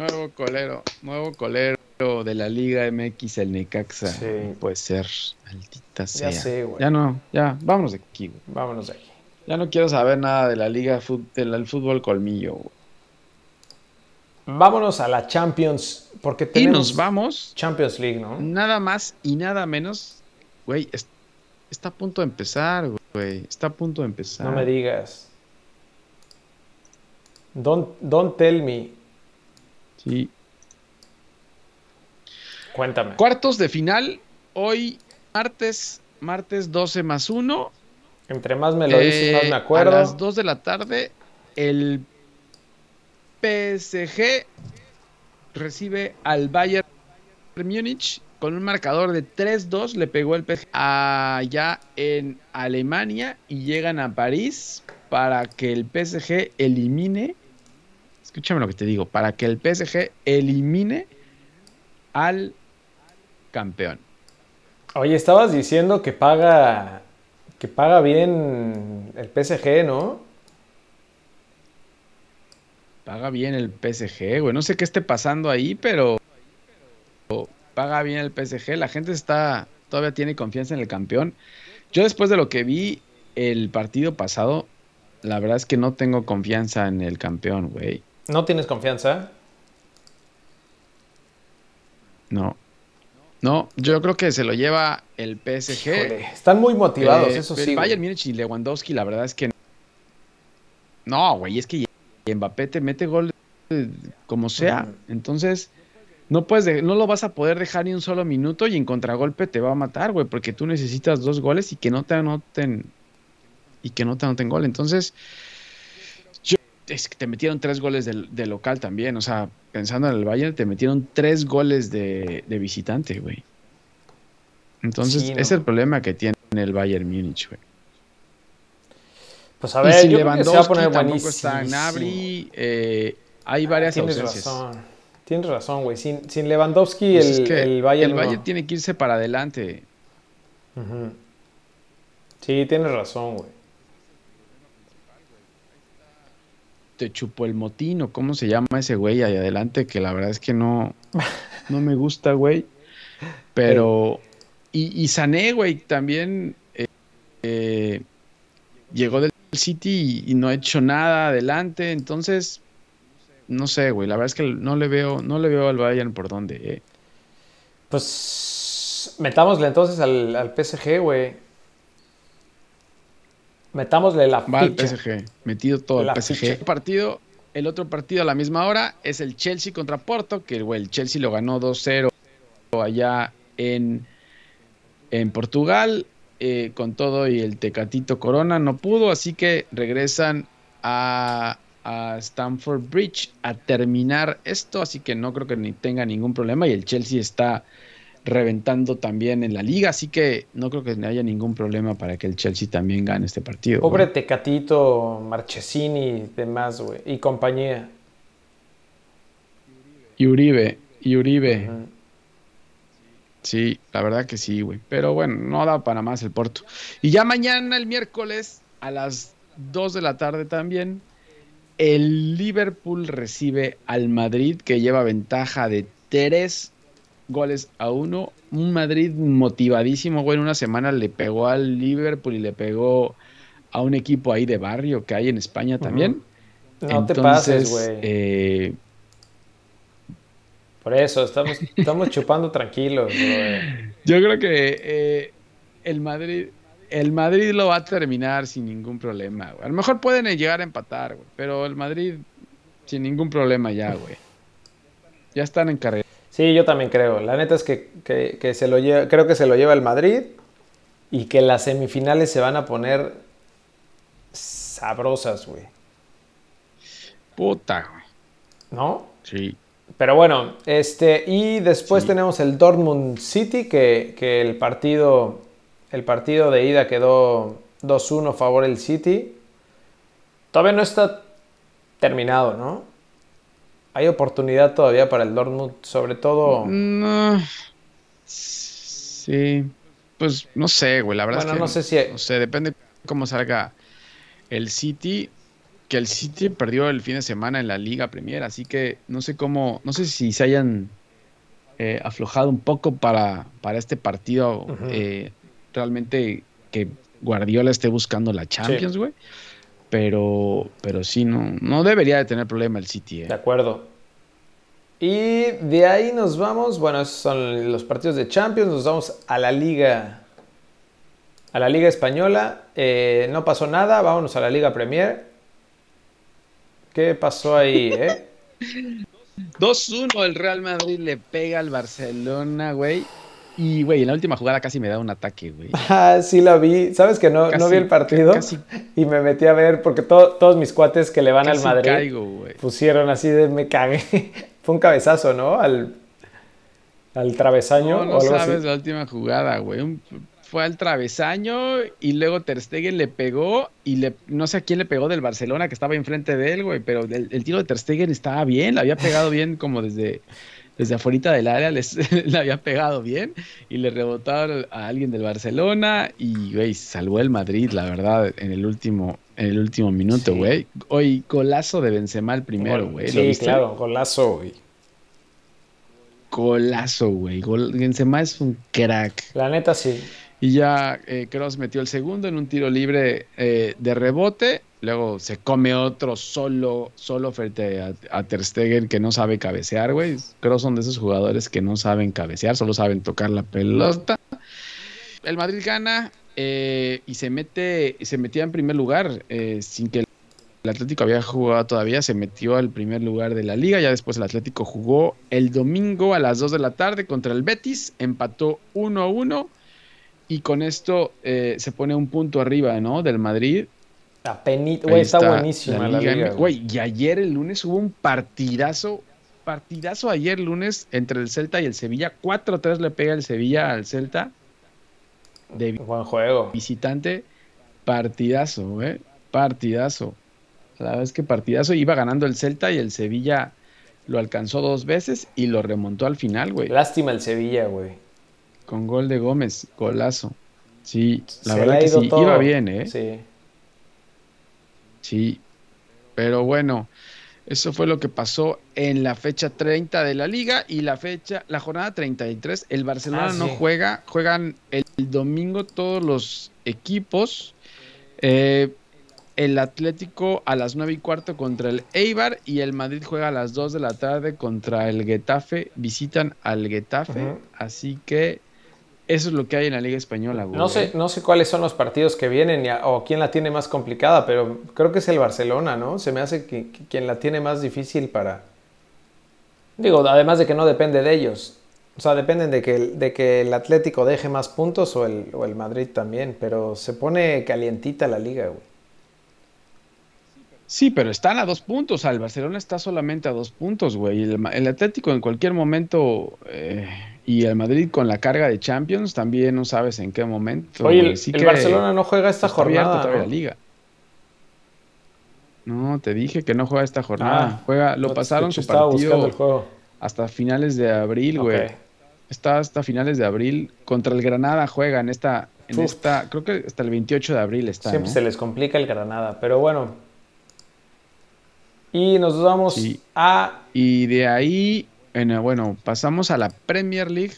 S2: Nuevo colero, nuevo colero de la Liga MX, el Necaxa.
S1: Sí.
S2: No Puede ser, maldita sea.
S1: Ya sé, güey.
S2: Ya no, ya, vámonos de aquí, güey.
S1: Vámonos de aquí.
S2: Ya no quiero saber nada de la Liga del fútbol colmillo. güey.
S1: Vámonos a la Champions, porque
S2: Y
S1: tenemos
S2: nos vamos,
S1: Champions League, ¿no?
S2: nada más y nada menos. Güey, es- está a punto de empezar, güey. Está a punto de empezar.
S1: No me digas. Don't, don't tell me.
S2: Sí.
S1: Cuéntame.
S2: Cuartos de final, hoy martes, martes 12 más 1.
S1: Entre más me lo dices, más me acuerdo.
S2: Eh, A las 2 de la tarde, el PSG recibe al Bayern Múnich con un marcador de 3-2. Le pegó el PSG allá en Alemania y llegan a París para que el PSG elimine. Escúchame lo que te digo. Para que el PSG elimine al campeón.
S1: Oye, estabas diciendo que paga que paga bien el PSG, ¿no?
S2: paga bien el PSG, güey. No sé qué esté pasando ahí, pero paga bien el PSG. La gente está todavía tiene confianza en el campeón. Yo después de lo que vi el partido pasado, la verdad es que no tengo confianza en el campeón, güey.
S1: ¿No tienes confianza?
S2: No. No, yo creo que se lo lleva el PSG.
S1: están muy motivados, eh, eso sí.
S2: El Bayern Múnich y Lewandowski, la verdad es que no, güey, es que Mbappé te mete gol como sea. Entonces, no puedes no lo vas a poder dejar ni un solo minuto y en contragolpe te va a matar, güey, porque tú necesitas dos goles y que no te anoten y que no te anoten gol. Entonces, es que te metieron tres goles de, local también. O sea, pensando en el Bayern, te metieron tres goles de, visitante, güey. Entonces, ese es el problema que tiene el Bayern Múnich, güey.
S1: Pues a ver, yo creo que se va a poner
S2: tampoco está Nabri, eh, hay varias
S1: Tienes razón. Tienes razón, güey. Sin, sin Lewandowski, pues el, el, Bayern.
S2: El Bayern tiene que irse para adelante.
S1: Sí, tienes razón, güey.
S2: Te chupó el motino, ¿cómo se llama ese güey ahí adelante? Que la verdad es que no, no me gusta, güey. Pero, y, y Sané, güey, también eh, eh, llegó del City y, no ha hecho nada adelante, entonces, no sé, güey, la verdad es que no le veo, no le veo al Bayern por dónde, eh.
S1: Pues metámosle entonces al, al PSG, güey. Metámosle la
S2: Va al PSG, metido todo el PSG. El partido, el otro partido a la misma hora es el Chelsea contra Porto, que el Chelsea lo ganó 2-0 allá en, en Portugal. Eh, con todo y el Tecatito Corona no pudo, así que regresan a, a Stamford Bridge a terminar esto, así que no creo que ni tenga ningún problema y el Chelsea está reventando también en la liga, así que no creo que haya ningún problema para que el Chelsea también gane este partido.
S1: Pobre Tecatito, Marchesini y demás, güey, y compañía.
S2: Y Uribe, y Uribe. Sí, la verdad que sí, güey. Pero bueno, no da para más el Porto. Y ya mañana, el miércoles, a las 2 de la tarde también, el Liverpool recibe al Madrid, que lleva ventaja de 3 goles a uno. Un Madrid motivadísimo, güey. En una semana le pegó al Liverpool y le pegó a un equipo ahí de barrio que hay en España también.
S1: No te pases, güey.
S2: Eh,
S1: Por eso, estamos, estamos chupando tranquilos,
S2: Yo creo que eh, el Madrid. El Madrid lo va a terminar sin ningún problema, güey. A lo mejor pueden llegar a empatar, güey. Pero el Madrid sin ningún problema ya, güey. Ya están en carrera.
S1: Sí, yo también creo. La neta es que, se lo lleva, creo que se lo lleva el Madrid y que las semifinales se van a poner sabrosas, güey.
S2: Puta, güey.
S1: ¿No?
S2: Sí.
S1: Pero bueno, este, y después tenemos el Dortmund City, que, que, el partido, el partido de ida quedó 2-1 a favor del City. Todavía no está terminado, ¿no? Hay oportunidad todavía para el Dortmund, sobre todo.
S2: No. Sí. Pues no sé, güey. La verdad es que.
S1: No sé si.
S2: No sé, depende cómo salga el City. Que el City perdió el fin de semana en la Liga Premier. Así que no sé cómo. No sé si se hayan eh, aflojado un poco para, para este partido. Eh, realmente que Guardiola esté buscando la Champions, güey. Pero, pero sí, no, no debería de tener problema el City. ¿eh?
S1: De acuerdo. Y de ahí nos vamos, bueno, esos son los partidos de Champions, nos vamos a la Liga, a la Liga Española. Eh, no pasó nada, vámonos a la Liga Premier. ¿Qué pasó ahí, eh?
S2: 2-1 el Real Madrid le pega al Barcelona, güey. Y, güey, en la última jugada casi me da un ataque, güey.
S1: Ah, sí la vi. ¿Sabes que no, no vi el partido? Y me metí a ver porque todos mis cuates que le van al Madrid pusieron así de me cagué. Fue un cabezazo, ¿no? Al, al travesaño.
S2: No, no sabes la última jugada, güey. fue al travesaño y luego Ter Stegen le pegó y le, no sé a quién le pegó del Barcelona que estaba enfrente de él, güey, pero el, el tiro de Ter Stegen estaba bien, le había pegado bien como desde desde afuera del área les, le había pegado bien y le rebotaron a alguien del Barcelona y, güey, salvó el Madrid, la verdad, en el último, en el último minuto,
S1: Sí.
S2: güey. Hoy, golazo de Benzema el primero, güey. ¿Lo
S1: Sí,
S2: viste?
S1: claro, golazo, güey.
S2: Golazo, güey. Gol- Benzema es un crack.
S1: La neta sí.
S2: Y ya eh, Kroos metió el segundo en un tiro libre eh, de rebote. Luego se come otro solo, solo frente a, a Ter Stegen que no sabe cabecear, güey. Kroos son de esos jugadores que no saben cabecear, solo saben tocar la pelota. El Madrid gana eh, y se mete, se metía en primer lugar eh, sin que el Atlético había jugado todavía, se metió al primer lugar de la liga. Ya después el Atlético jugó el domingo a las 2 de la tarde contra el Betis, empató 1 a 1 y con esto eh, se pone un punto arriba, ¿no? Del Madrid.
S1: Güey, está, buenísima la
S2: Liga
S1: liga.
S2: M-
S1: güey.
S2: Güey, y ayer el lunes hubo un partidazo, partidazo ayer lunes entre el Celta y el Sevilla. 4-3 le pega el Sevilla al Celta de
S1: Buen juego.
S2: visitante. Partidazo, güey. Partidazo. La es que partidazo. Iba ganando el Celta y el Sevilla lo alcanzó dos veces y lo remontó al final, güey.
S1: Lástima el Sevilla, güey.
S2: Con gol de Gómez, golazo. Sí, la
S1: Se
S2: verdad que sí.
S1: todo.
S2: Iba bien, ¿eh?
S1: Sí.
S2: Sí, pero bueno, eso fue lo que pasó en la fecha 30 de la liga y la fecha, la jornada 33, el Barcelona
S1: Ah,
S2: no juega, juegan el domingo todos los equipos. Eh, el Atlético a las 9 y cuarto contra el Eibar y el Madrid juega a las 2 de la tarde contra el Getafe. Visitan al Getafe, así que eso es lo que hay en la Liga Española, güey.
S1: No sé, no sé cuáles son los partidos que vienen a- o quién la tiene más complicada, pero creo que es el Barcelona, ¿no? Se me hace que, que quien la tiene más difícil para... Digo, además de que no depende de ellos. O sea, dependen de que, el- de que el Atlético deje más puntos o el, o el Madrid también, pero se pone calientita la liga, güey.
S2: Sí, pero están a dos puntos. El Barcelona está solamente a dos puntos, güey. El, el Atlético en cualquier momento eh, y el Madrid con la carga de Champions también no sabes en qué momento.
S1: Oye, el,
S2: Sí
S1: el
S2: que
S1: Barcelona no juega esta jornada, ¿no?
S2: la liga. No, te dije que no juega esta jornada.
S1: Ah,
S2: juega, lo
S1: no
S2: pasaron
S1: escuché,
S2: su partido
S1: el juego.
S2: hasta finales de abril, güey. Está hasta finales de abril. Contra el Granada juega en esta, en
S1: Uf.
S2: esta, creo que hasta el 28 de abril está.
S1: Siempre
S2: ¿no?
S1: se les complica el Granada, pero bueno. Y nos vamos
S2: Sí.
S1: a...
S2: Y de ahí, bueno, pasamos a la Premier League.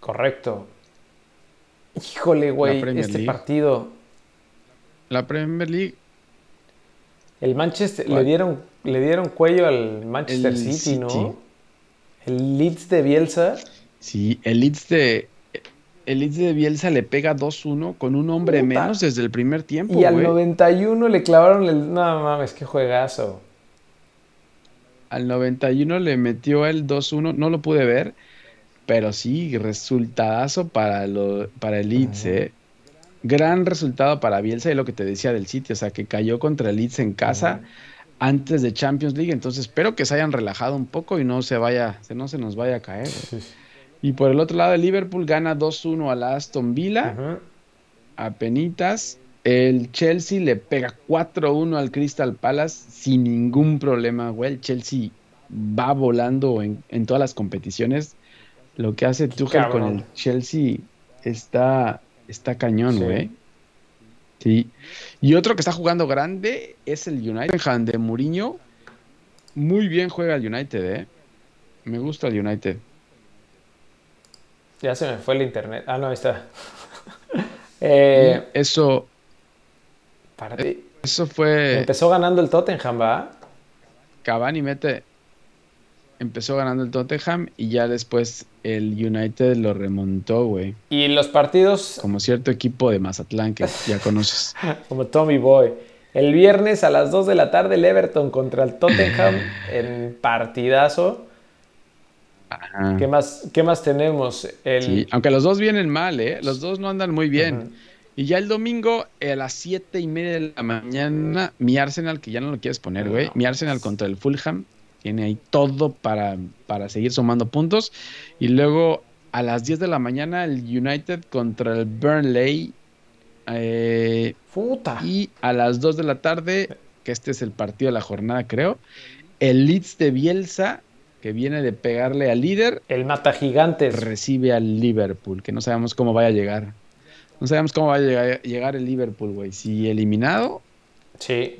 S1: Correcto. Híjole, güey, este
S2: League.
S1: partido.
S2: La Premier League
S1: El Manchester, le dieron, le dieron cuello al Manchester
S2: El
S1: City,
S2: City.
S1: ¿no? El Leeds de Bielsa.
S2: Sí, el Leeds de, el Leeds de Bielsa le pega 2-1 con un hombre
S1: Puta.
S2: menos desde el primer tiempo,
S1: Y al
S2: güey.
S1: 91 le clavaron el... No mames, qué juegazo.
S2: Al 91 le metió el 2-1, no lo pude ver, pero sí, resultadazo para, lo, para el Leeds, eh. Gran resultado para Bielsa y lo que te decía del City, o sea, que cayó contra el Leeds en casa antes de Champions League, entonces espero que se hayan relajado un poco y no se vaya, no se nos vaya a caer. güey. Y por el otro lado, el Liverpool gana 2-1 a la Aston Villa. A penitas. El Chelsea le pega 4-1 al Crystal Palace sin ningún problema, güey. El Chelsea va volando en, en todas las competiciones. Lo que hace Tuchel con el Chelsea está, está cañón,
S1: Sí.
S2: güey. Sí. Y otro que está jugando grande es el United de Mourinho. Muy bien juega el United, eh. Me gusta el United.
S1: Ya se me fue el internet. Ah, no, ahí está. eh,
S2: Eso,
S1: para-
S2: eso fue.
S1: Empezó ganando el Tottenham, ¿va?
S2: Cavani mete. Empezó ganando el Tottenham y ya después el United lo remontó, güey.
S1: Y los partidos,
S2: Como cierto equipo de Mazatlán que ya conoces.
S1: como Tommy Boy. El viernes a las 2 de la tarde, el Everton contra el Tottenham en partidazo.
S2: Ajá.
S1: ¿Qué más, qué más tenemos? El,
S2: Sí, aunque los dos vienen mal, ¿eh? Los dos no andan muy bien.
S1: Ujú.
S2: Y ya el domingo a las siete y media de la mañana, mi Arsenal, que ya no lo quieres poner, güey. Mi Arsenal contra el Fulham. Tiene ahí todo para, para seguir sumando puntos. Y luego a las 10 de la mañana, el United contra el Burnley. Eh,
S1: Puta.
S2: Y a las 2 de la tarde, que este es el partido de la jornada, creo, el Leeds de Bielsa, que viene de pegarle al líder,
S1: El mata gigantes.
S2: recibe al Liverpool, que no sabemos cómo vaya a llegar. No sabemos cómo va a llegar, llegar el Liverpool, güey. Si eliminado
S1: Sí.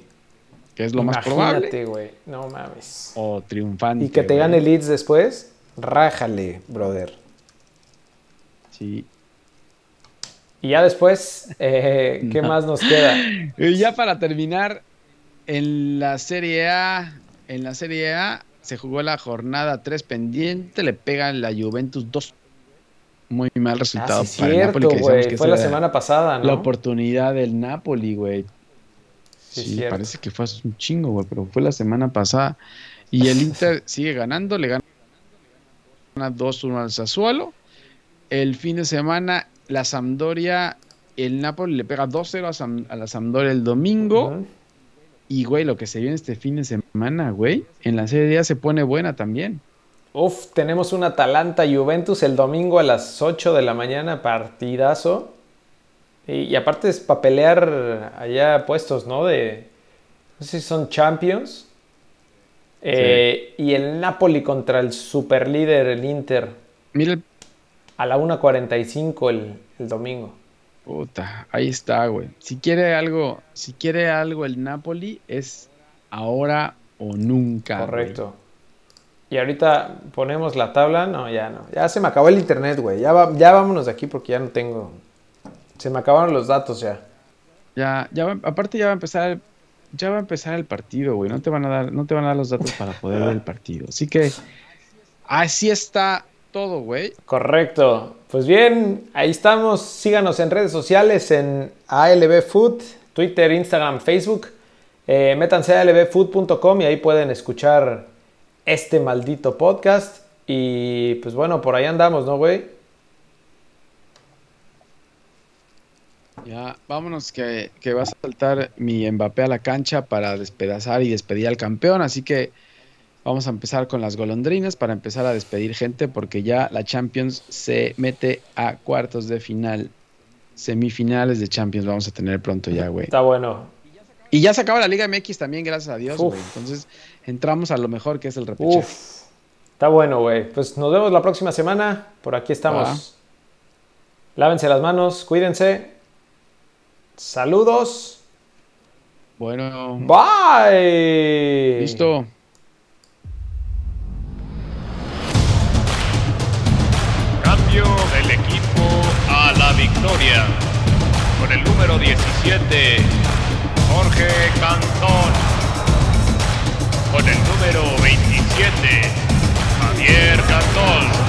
S2: Que es lo más probable.
S1: Güey. No mames.
S2: O triunfante.
S1: Y que te
S2: güey.
S1: gane Leeds después, rájale, brother.
S2: Sí.
S1: Y ya después, eh, ¿qué
S2: No.
S1: más nos queda?
S2: Y ya para terminar, en la Serie A, en la Serie A se jugó la jornada 3 pendiente, le pegan la Juventus 2. Muy mal resultado
S1: Ah, sí,
S2: para el Napoli, que que
S1: Fue la semana pasada, ¿no?
S2: la oportunidad del Napoli, güey.
S1: Sí,
S2: parece que fue hace un chingo, güey, pero fue la semana pasada. Y el Inter sigue ganando, le gana 2-1 al Sassuolo. El fin de semana, la Sampdoria, el Napoli le pega 2-0 a, la Sampdoria el domingo. Y, güey, lo que se viene este fin de semana, güey, en la Serie A se pone buena también.
S1: Uf, tenemos un Atalanta Juventus el domingo a las 8 de la mañana, partidazo. Y, y aparte es para pelear allá puestos, ¿no? De, no sé si son Champions. Eh, Y el Napoli contra el superlíder, el Inter,
S2: Mira,
S1: a la 1.45 el, el domingo.
S2: puta, ahí está, güey. Si quiere algo, si quiere algo el Napoli, es ahora o nunca. güey.
S1: Y ahorita ponemos la tabla. No, ya no. Ya se me acabó el internet, güey. Ya, va- ya vámonos de aquí porque ya no tengo. Se me acabaron los datos ya.
S2: Ya, ya va- aparte ya va a empezar el, ya va a empezar el partido, güey. No te van a dar, no te van a dar los datos para poder ver el partido. Así que así está todo, güey.
S1: Correcto. Pues bien, ahí estamos. Síganos en redes sociales en ALB Food, Twitter, Instagram, Facebook. Eh, métanse a albfood.com y ahí pueden escuchar este maldito podcast. Y pues bueno, por ahí andamos, ¿no, güey?
S2: Ya, vámonos que, que va a saltar mi Mbappé a la cancha para despedazar y despedir al campeón. Así que vamos a empezar con las golondrinas para empezar a despedir gente porque ya la Champions se mete a cuartos de final. Semifinales de Champions vamos a tener pronto ya, güey.
S1: Está bueno.
S2: Y ya se acaba la Liga MX también, gracias a Dios, güey. Entonces entramos a lo mejor que es el repechaje.
S1: Uf, está bueno, güey. Pues nos vemos la próxima semana. Por aquí estamos. Lávense las manos, cuídense. Saludos.
S2: Bueno,
S1: Bye.
S2: listo.
S3: Cambio del equipo a la victoria. Con el número 17, Jorge Cantón. Con el número 27, Javier Cantón.